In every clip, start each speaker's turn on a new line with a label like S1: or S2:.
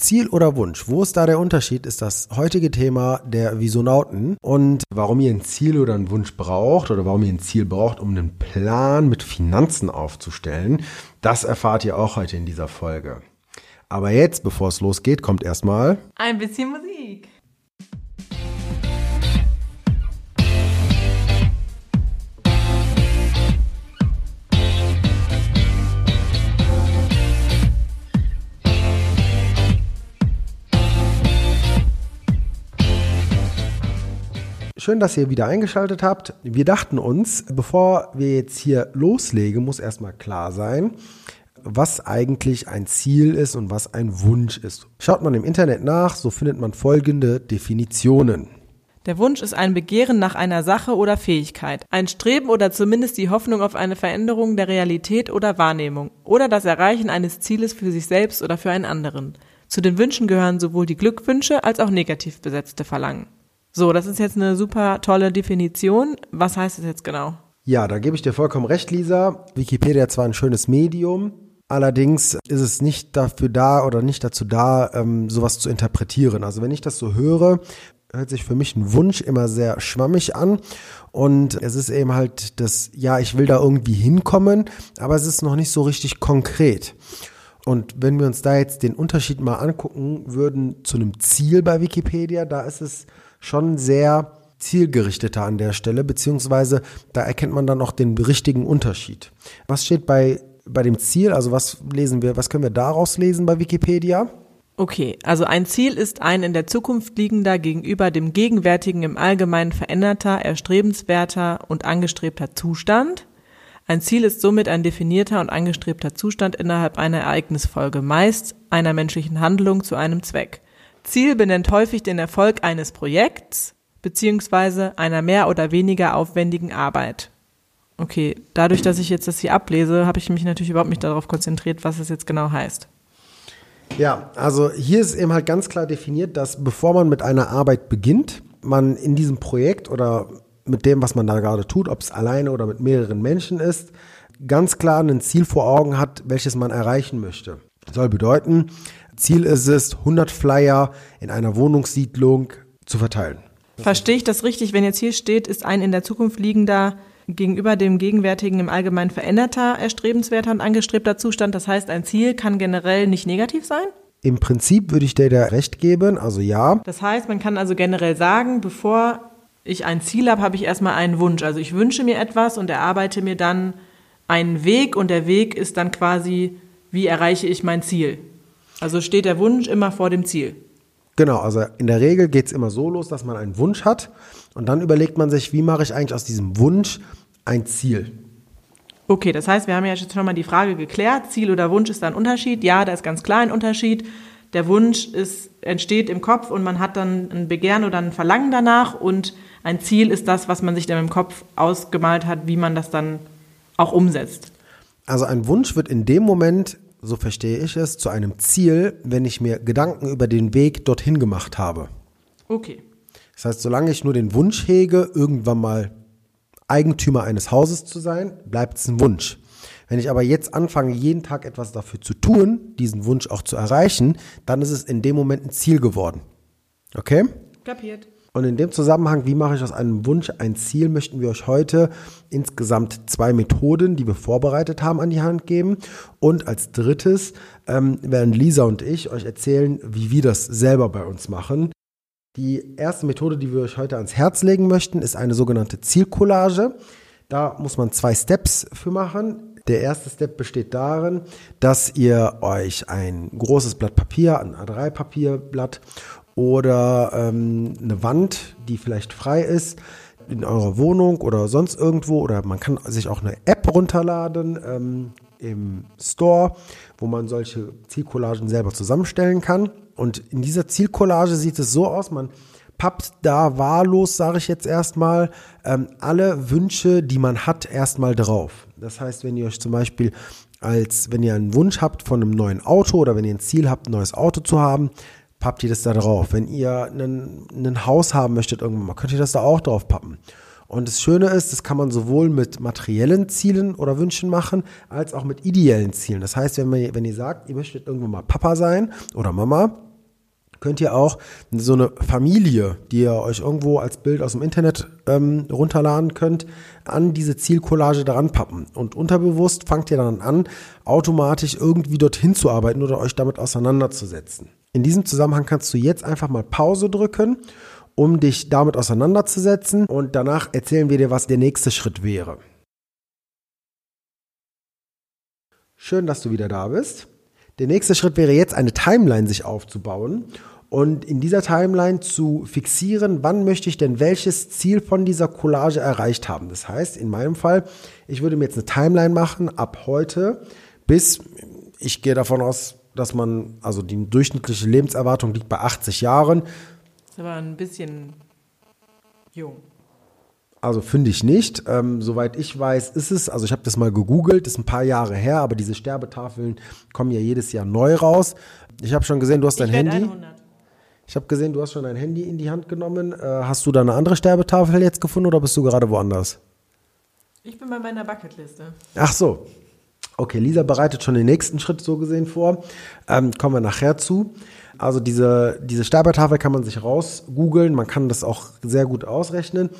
S1: Ziel oder Wunsch? Wo ist da der Unterschied? Ist das heutige Thema der Visonauten und warum ihr ein Ziel oder einen Wunsch braucht oder warum ihr ein Ziel braucht, um einen Plan mit Finanzen aufzustellen, das erfahrt ihr auch heute in dieser Folge. Aber jetzt, bevor es losgeht, kommt erstmal
S2: ein bisschen Musik.
S1: Schön, dass ihr wieder eingeschaltet habt. Wir dachten uns, bevor wir jetzt hier loslegen, muss erstmal klar sein, was eigentlich ein Ziel ist und was ein Wunsch ist. Schaut man im Internet nach, so findet man folgende Definitionen.
S2: Der Wunsch ist ein Begehren nach einer Sache oder Fähigkeit, ein Streben oder zumindest die Hoffnung auf eine Veränderung der Realität oder Wahrnehmung oder das Erreichen eines Zieles für sich selbst oder für einen anderen. Zu den Wünschen gehören sowohl die Glückwünsche als auch negativ besetzte Verlangen. So, das ist jetzt eine super tolle Definition. Was heißt das jetzt genau?
S1: Ja, da gebe ich dir vollkommen recht, Lisa. Wikipedia zwar ein schönes Medium, allerdings ist es nicht dafür da oder nicht dazu da, ähm, sowas zu interpretieren. Also wenn ich das so höre, hört sich für mich ein Wunsch immer sehr schwammig an und es ist eben halt das, ja, ich will da irgendwie hinkommen, aber es ist noch nicht so richtig konkret. Und wenn wir uns da jetzt den Unterschied mal angucken würden zu einem Ziel bei Wikipedia, da ist es schon sehr zielgerichteter an der Stelle, beziehungsweise da erkennt man dann auch den richtigen Unterschied. Was steht bei, bei dem Ziel? Also was lesen wir, was können wir daraus lesen bei Wikipedia?
S2: Okay, also ein Ziel ist ein in der Zukunft liegender gegenüber dem gegenwärtigen im Allgemeinen veränderter, erstrebenswerter und angestrebter Zustand. Ein Ziel ist somit ein definierter und angestrebter Zustand innerhalb einer Ereignisfolge, meist einer menschlichen Handlung zu einem Zweck. Ziel benennt häufig den Erfolg eines Projekts beziehungsweise einer mehr oder weniger aufwendigen Arbeit. Okay, dadurch, dass ich jetzt das hier ablese, habe ich mich natürlich überhaupt nicht darauf konzentriert, was es jetzt genau heißt.
S1: Ja, also hier ist eben halt ganz klar definiert, dass bevor man mit einer Arbeit beginnt, man in diesem Projekt oder mit dem, was man da gerade tut, ob es alleine oder mit mehreren Menschen ist, ganz klar ein Ziel vor Augen hat, welches man erreichen möchte. Soll bedeuten, Ziel ist es, 100 Flyer in einer Wohnungssiedlung zu verteilen.
S2: Verstehe ich das richtig, wenn jetzt hier steht, ist ein in der Zukunft liegender gegenüber dem gegenwärtigen im Allgemeinen veränderter, erstrebenswerter und angestrebter Zustand. Das heißt, ein Ziel kann generell nicht negativ sein?
S1: Im Prinzip würde ich dir da recht geben, also ja.
S2: Das heißt, man kann also generell sagen, bevor ich ein Ziel habe, habe ich erstmal einen Wunsch. Also ich wünsche mir etwas und erarbeite mir dann einen Weg und der Weg ist dann quasi, wie erreiche ich mein Ziel. Also steht der Wunsch immer vor dem Ziel.
S1: Genau, also in der Regel geht es immer so los, dass man einen Wunsch hat und dann überlegt man sich, wie mache ich eigentlich aus diesem Wunsch ein Ziel.
S2: Okay, das heißt, wir haben ja jetzt schon mal die Frage geklärt, Ziel oder Wunsch ist da ein Unterschied. Ja, da ist ganz klar ein Unterschied. Der Wunsch ist, entsteht im Kopf und man hat dann ein Begehren oder ein Verlangen danach und ein Ziel ist das, was man sich dann im Kopf ausgemalt hat, wie man das dann auch umsetzt.
S1: Also ein Wunsch wird in dem Moment so verstehe ich es, zu einem Ziel, wenn ich mir Gedanken über den Weg dorthin gemacht habe.
S2: Okay.
S1: Das heißt, solange ich nur den Wunsch hege, irgendwann mal Eigentümer eines Hauses zu sein, bleibt es ein Wunsch. Wenn ich aber jetzt anfange, jeden Tag etwas dafür zu tun, diesen Wunsch auch zu erreichen, dann ist es in dem Moment ein Ziel geworden. Okay?
S2: Kapiert.
S1: Und in dem Zusammenhang, wie mache ich aus einem Wunsch ein Ziel, möchten wir euch heute insgesamt zwei Methoden, die wir vorbereitet haben, an die Hand geben. Und als drittes ähm, werden Lisa und ich euch erzählen, wie wir das selber bei uns machen. Die erste Methode, die wir euch heute ans Herz legen möchten, ist eine sogenannte Zielcollage. Da muss man zwei Steps für machen. Der erste Step besteht darin, dass ihr euch ein großes Blatt Papier, ein A3-Papierblatt oder ähm, eine Wand, die vielleicht frei ist in eurer Wohnung oder sonst irgendwo oder man kann sich auch eine App runterladen ähm, im Store, wo man solche Zielcollagen selber zusammenstellen kann. Und in dieser Zielcollage sieht es so aus, man pappt da wahllos, sage ich jetzt erstmal, ähm, alle Wünsche, die man hat, erstmal drauf. Das heißt, wenn ihr euch zum Beispiel als, wenn ihr einen Wunsch habt von einem neuen Auto oder wenn ihr ein Ziel habt, ein neues Auto zu haben, pappt ihr das da drauf. Wenn ihr ein Haus haben möchtet irgendwann mal, könnt ihr das da auch drauf pappen. Und das Schöne ist, das kann man sowohl mit materiellen Zielen oder Wünschen machen, als auch mit ideellen Zielen. Das heißt, wenn, man, wenn ihr sagt, ihr möchtet irgendwann mal Papa sein oder Mama, könnt ihr auch so eine Familie, die ihr euch irgendwo als Bild aus dem Internet ähm, runterladen könnt, an diese Zielcollage daran pappen. Und unterbewusst fangt ihr dann an, automatisch irgendwie dorthin zu arbeiten oder euch damit auseinanderzusetzen. In diesem Zusammenhang kannst du jetzt einfach mal Pause drücken, um dich damit auseinanderzusetzen und danach erzählen wir dir, was der nächste Schritt wäre. Schön, dass du wieder da bist. Der nächste Schritt wäre jetzt eine Timeline sich aufzubauen und in dieser Timeline zu fixieren, wann möchte ich denn welches Ziel von dieser Collage erreicht haben. Das heißt, in meinem Fall, ich würde mir jetzt eine Timeline machen ab heute bis, ich gehe davon aus, dass man, also die durchschnittliche Lebenserwartung liegt bei 80 Jahren.
S2: Das ist aber ein bisschen jung.
S1: Also finde ich nicht. Ähm, soweit ich weiß, ist es, also ich habe das mal gegoogelt, ist ein paar Jahre her, aber diese Sterbetafeln kommen ja jedes Jahr neu raus. Ich habe schon gesehen, du hast dein Handy. 100. Ich habe gesehen, du hast schon dein Handy in die Hand genommen. Äh, hast du da eine andere Sterbetafel jetzt gefunden oder bist du gerade woanders?
S2: Ich bin bei meiner Bucketliste.
S1: Ach so. Okay, Lisa bereitet schon den nächsten Schritt so gesehen vor. Ähm, kommen wir nachher zu. Also diese, diese Sterbetafel kann man sich raus googeln. Man kann das auch sehr gut ausrechnen.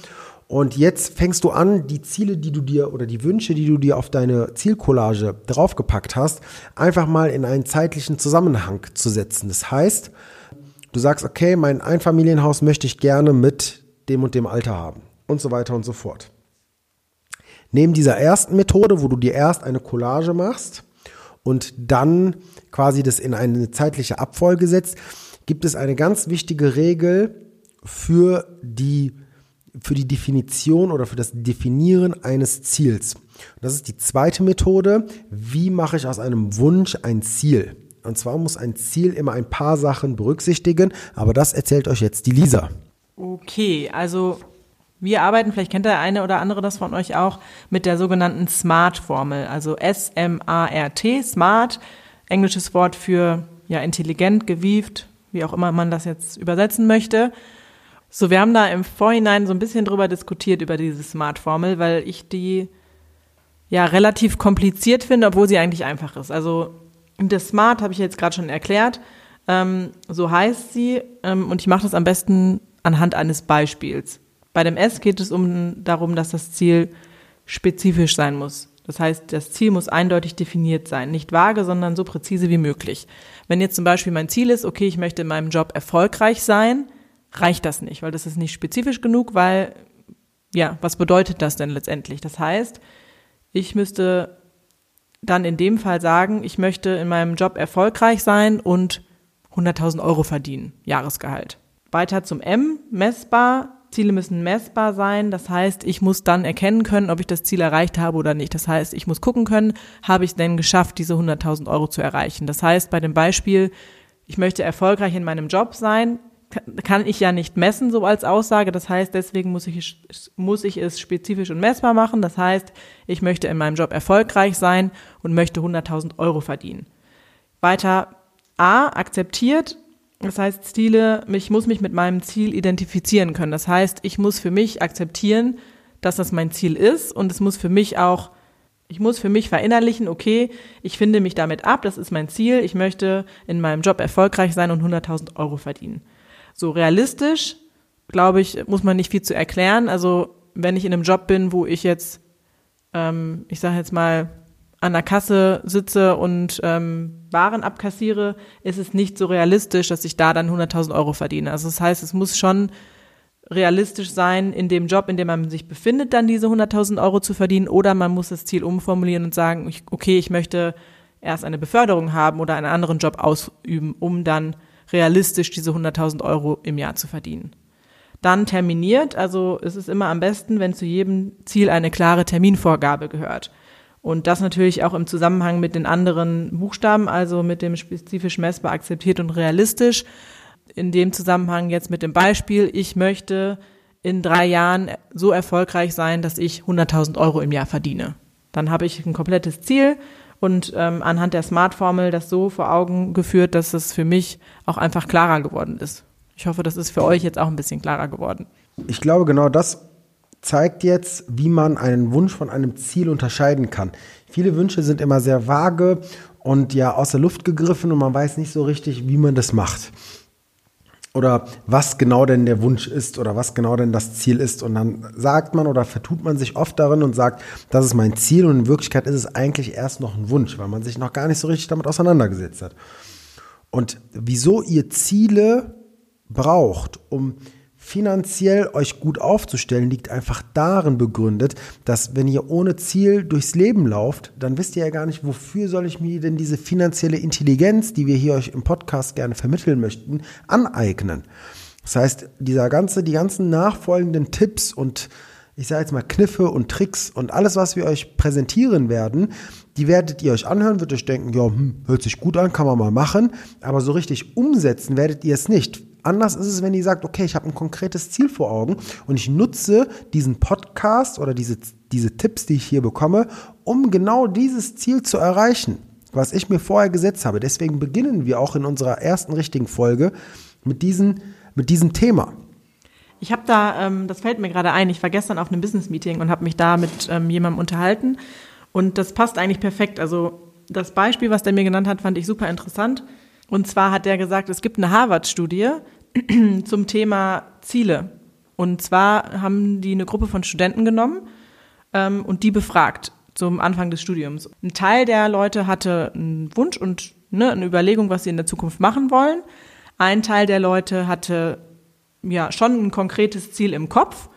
S1: Und jetzt fängst du an, die Ziele, die du dir oder die Wünsche, die du dir auf deine Zielcollage draufgepackt hast, einfach mal in einen zeitlichen Zusammenhang zu setzen. Das heißt, Du sagst, okay, mein Einfamilienhaus möchte ich gerne mit dem und dem Alter haben und so weiter und so fort. Neben dieser ersten Methode, wo du dir erst eine Collage machst und dann quasi das in eine zeitliche Abfolge setzt, gibt es eine ganz wichtige Regel für die, für die Definition oder für das Definieren eines Ziels. Das ist die zweite Methode. Wie mache ich aus einem Wunsch ein Ziel? Und zwar muss ein Ziel immer ein paar Sachen berücksichtigen, aber das erzählt euch jetzt die Lisa.
S2: Okay, also wir arbeiten, vielleicht kennt der eine oder andere das von euch auch, mit der sogenannten SMART-Formel. Also S-M-A-R-T, SMART, englisches Wort für ja, intelligent, gewieft, wie auch immer man das jetzt übersetzen möchte. So, wir haben da im Vorhinein so ein bisschen drüber diskutiert, über diese SMART-Formel, weil ich die ja relativ kompliziert finde, obwohl sie eigentlich einfach ist. Also das Smart habe ich jetzt gerade schon erklärt. Ähm, so heißt sie. Ähm, und ich mache das am besten anhand eines Beispiels. Bei dem S geht es um darum, dass das Ziel spezifisch sein muss. Das heißt, das Ziel muss eindeutig definiert sein. Nicht vage, sondern so präzise wie möglich. Wenn jetzt zum Beispiel mein Ziel ist, okay, ich möchte in meinem Job erfolgreich sein, reicht das nicht, weil das ist nicht spezifisch genug, weil, ja, was bedeutet das denn letztendlich? Das heißt, ich müsste dann in dem Fall sagen, ich möchte in meinem Job erfolgreich sein und 100.000 Euro verdienen, Jahresgehalt. Weiter zum M, messbar. Ziele müssen messbar sein. Das heißt, ich muss dann erkennen können, ob ich das Ziel erreicht habe oder nicht. Das heißt, ich muss gucken können, habe ich denn geschafft, diese 100.000 Euro zu erreichen. Das heißt, bei dem Beispiel, ich möchte erfolgreich in meinem Job sein, kann ich ja nicht messen, so als Aussage. Das heißt, deswegen muss ich, muss ich es spezifisch und messbar machen. Das heißt, ich möchte in meinem Job erfolgreich sein und möchte 100.000 Euro verdienen. Weiter A, akzeptiert. Das heißt, Ziele, ich muss mich mit meinem Ziel identifizieren können. Das heißt, ich muss für mich akzeptieren, dass das mein Ziel ist und es muss für mich auch ich muss für mich verinnerlichen, okay, ich finde mich damit ab, das ist mein Ziel, ich möchte in meinem Job erfolgreich sein und 100.000 Euro verdienen. So realistisch, glaube ich, muss man nicht viel zu erklären. Also wenn ich in einem Job bin, wo ich jetzt, ähm, ich sage jetzt mal, an der Kasse sitze und ähm, Waren abkassiere, ist es nicht so realistisch, dass ich da dann 100.000 Euro verdiene. Also das heißt, es muss schon realistisch sein, in dem Job, in dem man sich befindet, dann diese 100.000 Euro zu verdienen, oder man muss das Ziel umformulieren und sagen, okay, ich möchte erst eine Beförderung haben oder einen anderen Job ausüben, um dann realistisch diese 100.000 Euro im Jahr zu verdienen. Dann terminiert, also es ist immer am besten, wenn zu jedem Ziel eine klare Terminvorgabe gehört. Und das natürlich auch im Zusammenhang mit den anderen Buchstaben, also mit dem spezifisch messbar akzeptiert und realistisch. In dem Zusammenhang jetzt mit dem Beispiel, ich möchte in drei Jahren so erfolgreich sein, dass ich 100.000 Euro im Jahr verdiene. Dann habe ich ein komplettes Ziel und ähm, anhand der Smart-Formel das so vor Augen geführt, dass es für mich auch einfach klarer geworden ist. Ich hoffe, das ist für euch jetzt auch ein bisschen klarer geworden.
S1: Ich glaube, genau das zeigt jetzt, wie man einen Wunsch von einem Ziel unterscheiden kann. Viele Wünsche sind immer sehr vage und ja aus der Luft gegriffen und man weiß nicht so richtig, wie man das macht. oder was genau denn der Wunsch ist oder was genau denn das Ziel ist. Und dann sagt man oder vertut man sich oft darin und sagt, das ist mein Ziel und in Wirklichkeit ist es eigentlich erst noch ein Wunsch, weil man sich noch gar nicht so richtig damit auseinandergesetzt hat. Und wieso ihr Ziele braucht, um finanziell euch gut aufzustellen, liegt einfach darin begründet, dass wenn ihr ohne Ziel durchs Leben lauft, dann wisst ihr ja gar nicht, wofür soll ich mir denn diese finanzielle Intelligenz, die wir hier euch im Podcast gerne vermitteln möchten, aneignen. Das heißt, dieser ganze, die ganzen nachfolgenden Tipps und ich sage jetzt mal Kniffe und Tricks und alles, was wir euch präsentieren werden, die werdet ihr euch anhören, wird euch denken, ja, hm, hört sich gut an, kann man mal machen, aber so richtig umsetzen werdet ihr es nicht. Anders ist es, wenn ihr sagt, okay, ich habe ein konkretes Ziel vor Augen und ich nutze diesen Podcast oder diese, diese Tipps, die ich hier bekomme, um genau dieses Ziel zu erreichen, was ich mir vorher gesetzt habe. Deswegen beginnen wir auch in unserer ersten richtigen Folge mit, diesen, mit diesem Thema.
S2: Ich habe da, ähm, das fällt mir gerade ein, ich war gestern auf einem Business-Meeting und habe mich da mit ähm, jemandem unterhalten und das passt eigentlich perfekt. Also das Beispiel, was der mir genannt hat, fand ich super interessant. Und zwar hat er gesagt, es gibt eine Harvard-Studie zum Thema Ziele. Und zwar haben die eine Gruppe von Studenten genommen ähm, und die befragt zum Anfang des Studiums. Ein Teil der Leute hatte einen Wunsch und ne, eine Überlegung, was sie in der Zukunft machen wollen. Ein Teil der Leute hatte ja schon ein konkretes Ziel im Kopf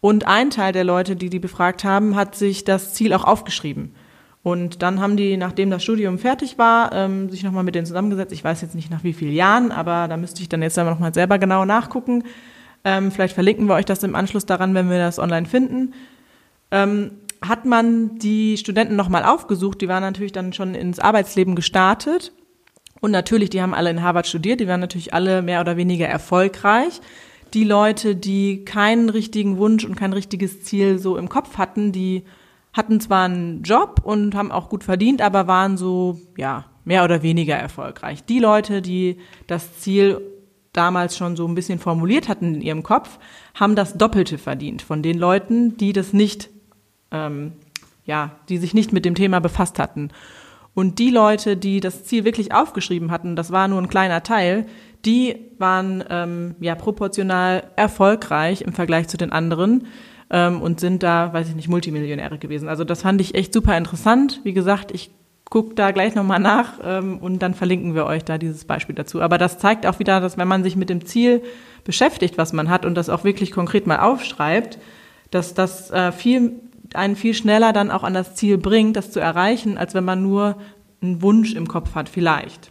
S2: und ein Teil der Leute, die die befragt haben, hat sich das Ziel auch aufgeschrieben. Und dann haben die, nachdem das Studium fertig war, ähm, sich nochmal mit denen zusammengesetzt. Ich weiß jetzt nicht nach wie vielen Jahren, aber da müsste ich dann jetzt nochmal selber genau nachgucken. Ähm, vielleicht verlinken wir euch das im Anschluss daran, wenn wir das online finden. Ähm, hat man die Studenten nochmal aufgesucht, die waren natürlich dann schon ins Arbeitsleben gestartet. Und natürlich, die haben alle in Harvard studiert, die waren natürlich alle mehr oder weniger erfolgreich. Die Leute, die keinen richtigen Wunsch und kein richtiges Ziel so im Kopf hatten, die hatten zwar einen Job und haben auch gut verdient, aber waren so, ja, mehr oder weniger erfolgreich. Die Leute, die das Ziel damals schon so ein bisschen formuliert hatten in ihrem Kopf, haben das Doppelte verdient von den Leuten, die das nicht, ähm, ja, die sich nicht mit dem Thema befasst hatten. Und die Leute, die das Ziel wirklich aufgeschrieben hatten, das war nur ein kleiner Teil, die waren ähm, ja proportional erfolgreich im Vergleich zu den anderen ähm, und sind da, weiß ich nicht, Multimillionäre gewesen. Also das fand ich echt super interessant. Wie gesagt, ich gucke da gleich nochmal nach ähm, und dann verlinken wir euch da dieses Beispiel dazu. Aber das zeigt auch wieder, dass wenn man sich mit dem Ziel beschäftigt, was man hat und das auch wirklich konkret mal aufschreibt, dass das äh, viel, einen viel schneller dann auch an das Ziel bringt, das zu erreichen, als wenn man nur einen Wunsch im Kopf hat, vielleicht.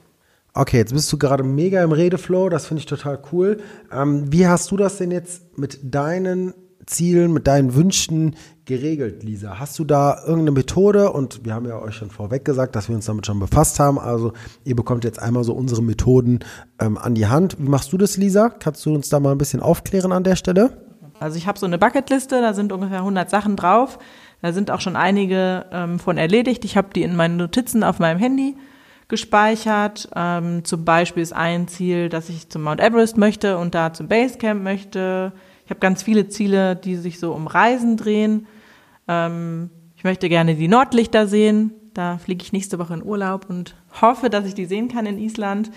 S1: Okay, jetzt bist du gerade mega im Redeflow, das finde ich total cool. Ähm, wie hast du das denn jetzt mit deinen Zielen, mit deinen Wünschen geregelt, Lisa? Hast du da irgendeine Methode? Und wir haben ja euch schon vorweg gesagt, dass wir uns damit schon befasst haben. Also ihr bekommt jetzt einmal so unsere Methoden ähm, an die Hand. Wie machst du das, Lisa? Kannst du uns da mal ein bisschen aufklären an der Stelle?
S2: Also ich habe so eine Bucketliste, da sind ungefähr 100 Sachen drauf. Da sind auch schon einige ähm, von erledigt. Ich habe die in meinen Notizen auf meinem Handy gespeichert. Ähm, zum Beispiel ist ein Ziel, dass ich zum Mount Everest möchte und da zum Basecamp möchte. Ich habe ganz viele Ziele, die sich so um Reisen drehen. Ähm, ich möchte gerne die Nordlichter sehen. Da fliege ich nächste Woche in Urlaub und hoffe, dass ich die sehen kann in Island.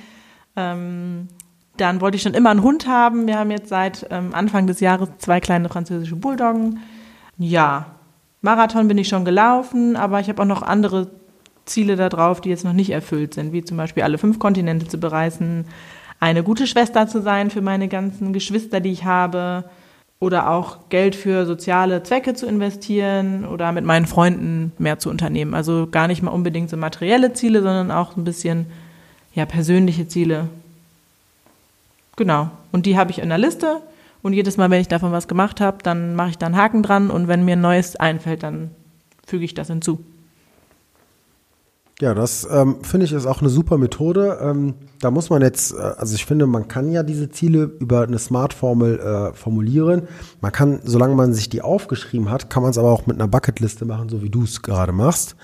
S2: Ähm, dann wollte ich schon immer einen Hund haben. Wir haben jetzt seit ähm, Anfang des Jahres zwei kleine französische Bulldoggen. Ja, Marathon bin ich schon gelaufen, aber ich habe auch noch andere Ziele da drauf, die jetzt noch nicht erfüllt sind, wie zum Beispiel alle fünf Kontinente zu bereisen, eine gute Schwester zu sein für meine ganzen Geschwister, die ich habe, oder auch Geld für soziale Zwecke zu investieren oder mit meinen Freunden mehr zu unternehmen. Also gar nicht mal unbedingt so materielle Ziele, sondern auch ein bisschen ja, persönliche Ziele. Genau. Und die habe ich in der Liste. Und jedes Mal, wenn ich davon was gemacht habe, dann mache ich da einen Haken dran. Und wenn mir ein neues einfällt, dann füge ich das hinzu.
S1: Ja, das ähm, finde ich ist auch eine super Methode. Ähm, da muss man jetzt, äh, also ich finde, man kann ja diese Ziele über eine Smart-Formel äh, formulieren. Man kann, solange man sich die aufgeschrieben hat, kann man es aber auch mit einer Bucketliste machen, so wie du es gerade machst.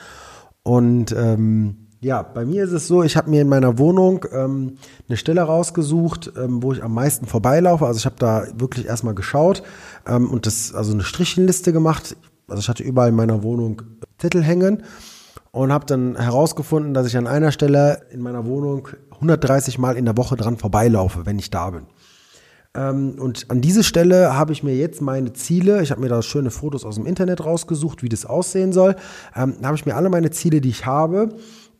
S1: Und ähm, ja, bei mir ist es so, ich habe mir in meiner Wohnung ähm, eine Stelle rausgesucht, ähm, wo ich am meisten vorbeilaufe. Also ich habe da wirklich erstmal geschaut ähm, und das, also eine Strichenliste gemacht. Also ich hatte überall in meiner Wohnung Titel hängen und habe dann herausgefunden, dass ich an einer Stelle in meiner Wohnung 130 Mal in der Woche dran vorbeilaufe, wenn ich da bin. Ähm, und an diese Stelle habe ich mir jetzt meine Ziele, ich habe mir da schöne Fotos aus dem Internet rausgesucht, wie das aussehen soll. Ähm, da habe ich mir alle meine Ziele, die ich habe,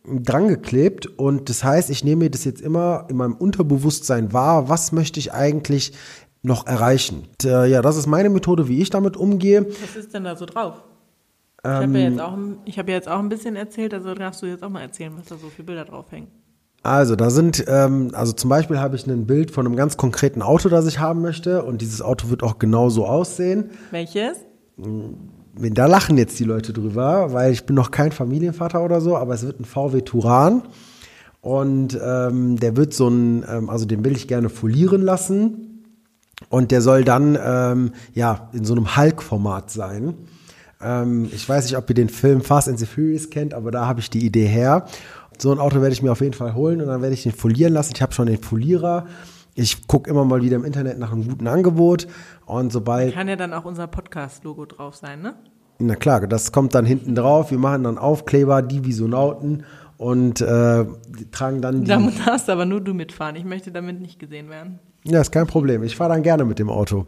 S1: dran geklebt und das heißt, ich nehme mir das jetzt immer in meinem Unterbewusstsein wahr, was möchte ich eigentlich noch erreichen. Und, äh, ja, das ist meine Methode, wie ich damit umgehe.
S2: Was ist denn da so drauf? Ich habe ja, jetzt auch, ich hab ja jetzt auch ein bisschen erzählt, also darfst du jetzt auch mal erzählen, was da so für Bilder drauf hängen.
S1: Also, da sind, ähm, also zum Beispiel habe ich ein Bild von einem ganz konkreten Auto, das ich haben möchte. Und dieses Auto wird auch genau so aussehen.
S2: Welches?
S1: Da lachen jetzt die Leute drüber, weil ich bin noch kein Familienvater oder so, aber es wird ein VW Turan. Und ähm, der wird so ein, ähm, also den will ich gerne folieren lassen. Und der soll dann, ähm, ja, in so einem Hulk-Format sein. Ähm, ich weiß nicht, ob ihr den Film Fast and the Furious kennt, aber da habe ich die Idee her. So ein Auto werde ich mir auf jeden Fall holen und dann werde ich den folieren lassen. Ich habe schon den Folierer. Ich gucke immer mal wieder im Internet nach einem guten Angebot und sobald.
S2: Kann ja dann auch unser Podcast-Logo drauf sein, ne?
S1: Na klar, das kommt dann hinten drauf. Wir machen dann Aufkleber, die Visonauten und äh, tragen dann die.
S2: Da darfst aber nur du mitfahren. Ich möchte damit nicht gesehen werden.
S1: Ja, ist kein Problem. Ich fahre dann gerne mit dem Auto.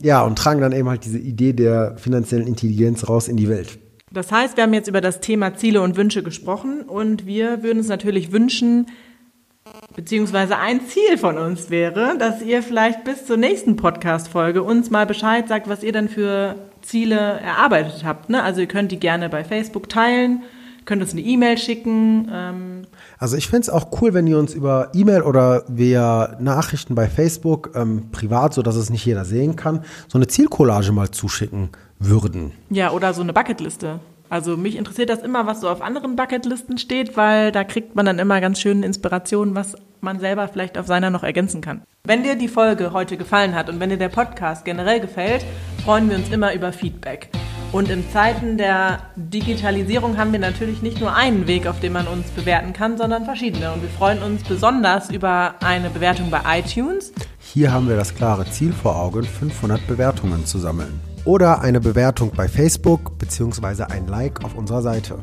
S1: Ja, und tragen dann eben halt diese Idee der finanziellen Intelligenz raus in die Welt.
S2: Das heißt, wir haben jetzt über das Thema Ziele und Wünsche gesprochen und wir würden uns natürlich wünschen, beziehungsweise ein Ziel von uns wäre, dass ihr vielleicht bis zur nächsten Podcast-Folge uns mal Bescheid sagt, was ihr denn für Ziele erarbeitet habt. Ne? Also ihr könnt die gerne bei Facebook teilen, könnt uns eine E-Mail schicken. Ähm
S1: also ich finde es auch cool, wenn ihr uns über E-Mail oder via Nachrichten bei Facebook ähm, privat, so dass es nicht jeder sehen kann, so eine Zielcollage mal zuschicken würden.
S2: Ja, oder so eine Bucketliste. Also mich interessiert das immer, was so auf anderen Bucketlisten steht, weil da kriegt man dann immer ganz schöne Inspirationen, was man selber vielleicht auf seiner noch ergänzen kann. Wenn dir die Folge heute gefallen hat und wenn dir der Podcast generell gefällt, freuen wir uns immer über Feedback. Und in Zeiten der Digitalisierung haben wir natürlich nicht nur einen Weg, auf dem man uns bewerten kann, sondern verschiedene. Und wir freuen uns besonders über eine Bewertung bei iTunes.
S1: Hier haben wir das klare Ziel vor Augen, 500 Bewertungen zu sammeln oder eine Bewertung bei Facebook bzw. ein Like auf unserer Seite.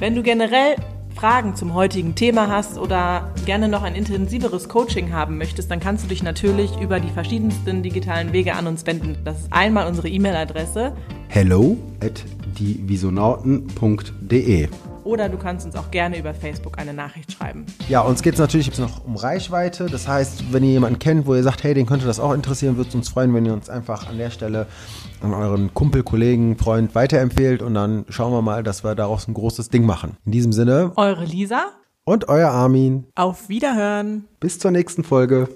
S2: Wenn du generell Fragen zum heutigen Thema hast oder gerne noch ein intensiveres Coaching haben möchtest, dann kannst du dich natürlich über die verschiedensten digitalen Wege an uns wenden. Das ist einmal unsere E-Mail-Adresse
S1: hello at dievisonauten.de
S2: oder du kannst uns auch gerne über Facebook eine Nachricht schreiben.
S1: Ja, uns geht es natürlich noch um Reichweite. Das heißt, wenn ihr jemanden kennt, wo ihr sagt, hey, den könnte das auch interessieren, würde es uns freuen, wenn ihr uns einfach an der Stelle an euren Kumpel, Kollegen, Freund weiterempfehlt und dann schauen wir mal, dass wir daraus ein großes Ding machen. In diesem Sinne.
S2: Eure Lisa.
S1: Und euer Armin.
S2: Auf Wiederhören.
S1: Bis zur nächsten Folge.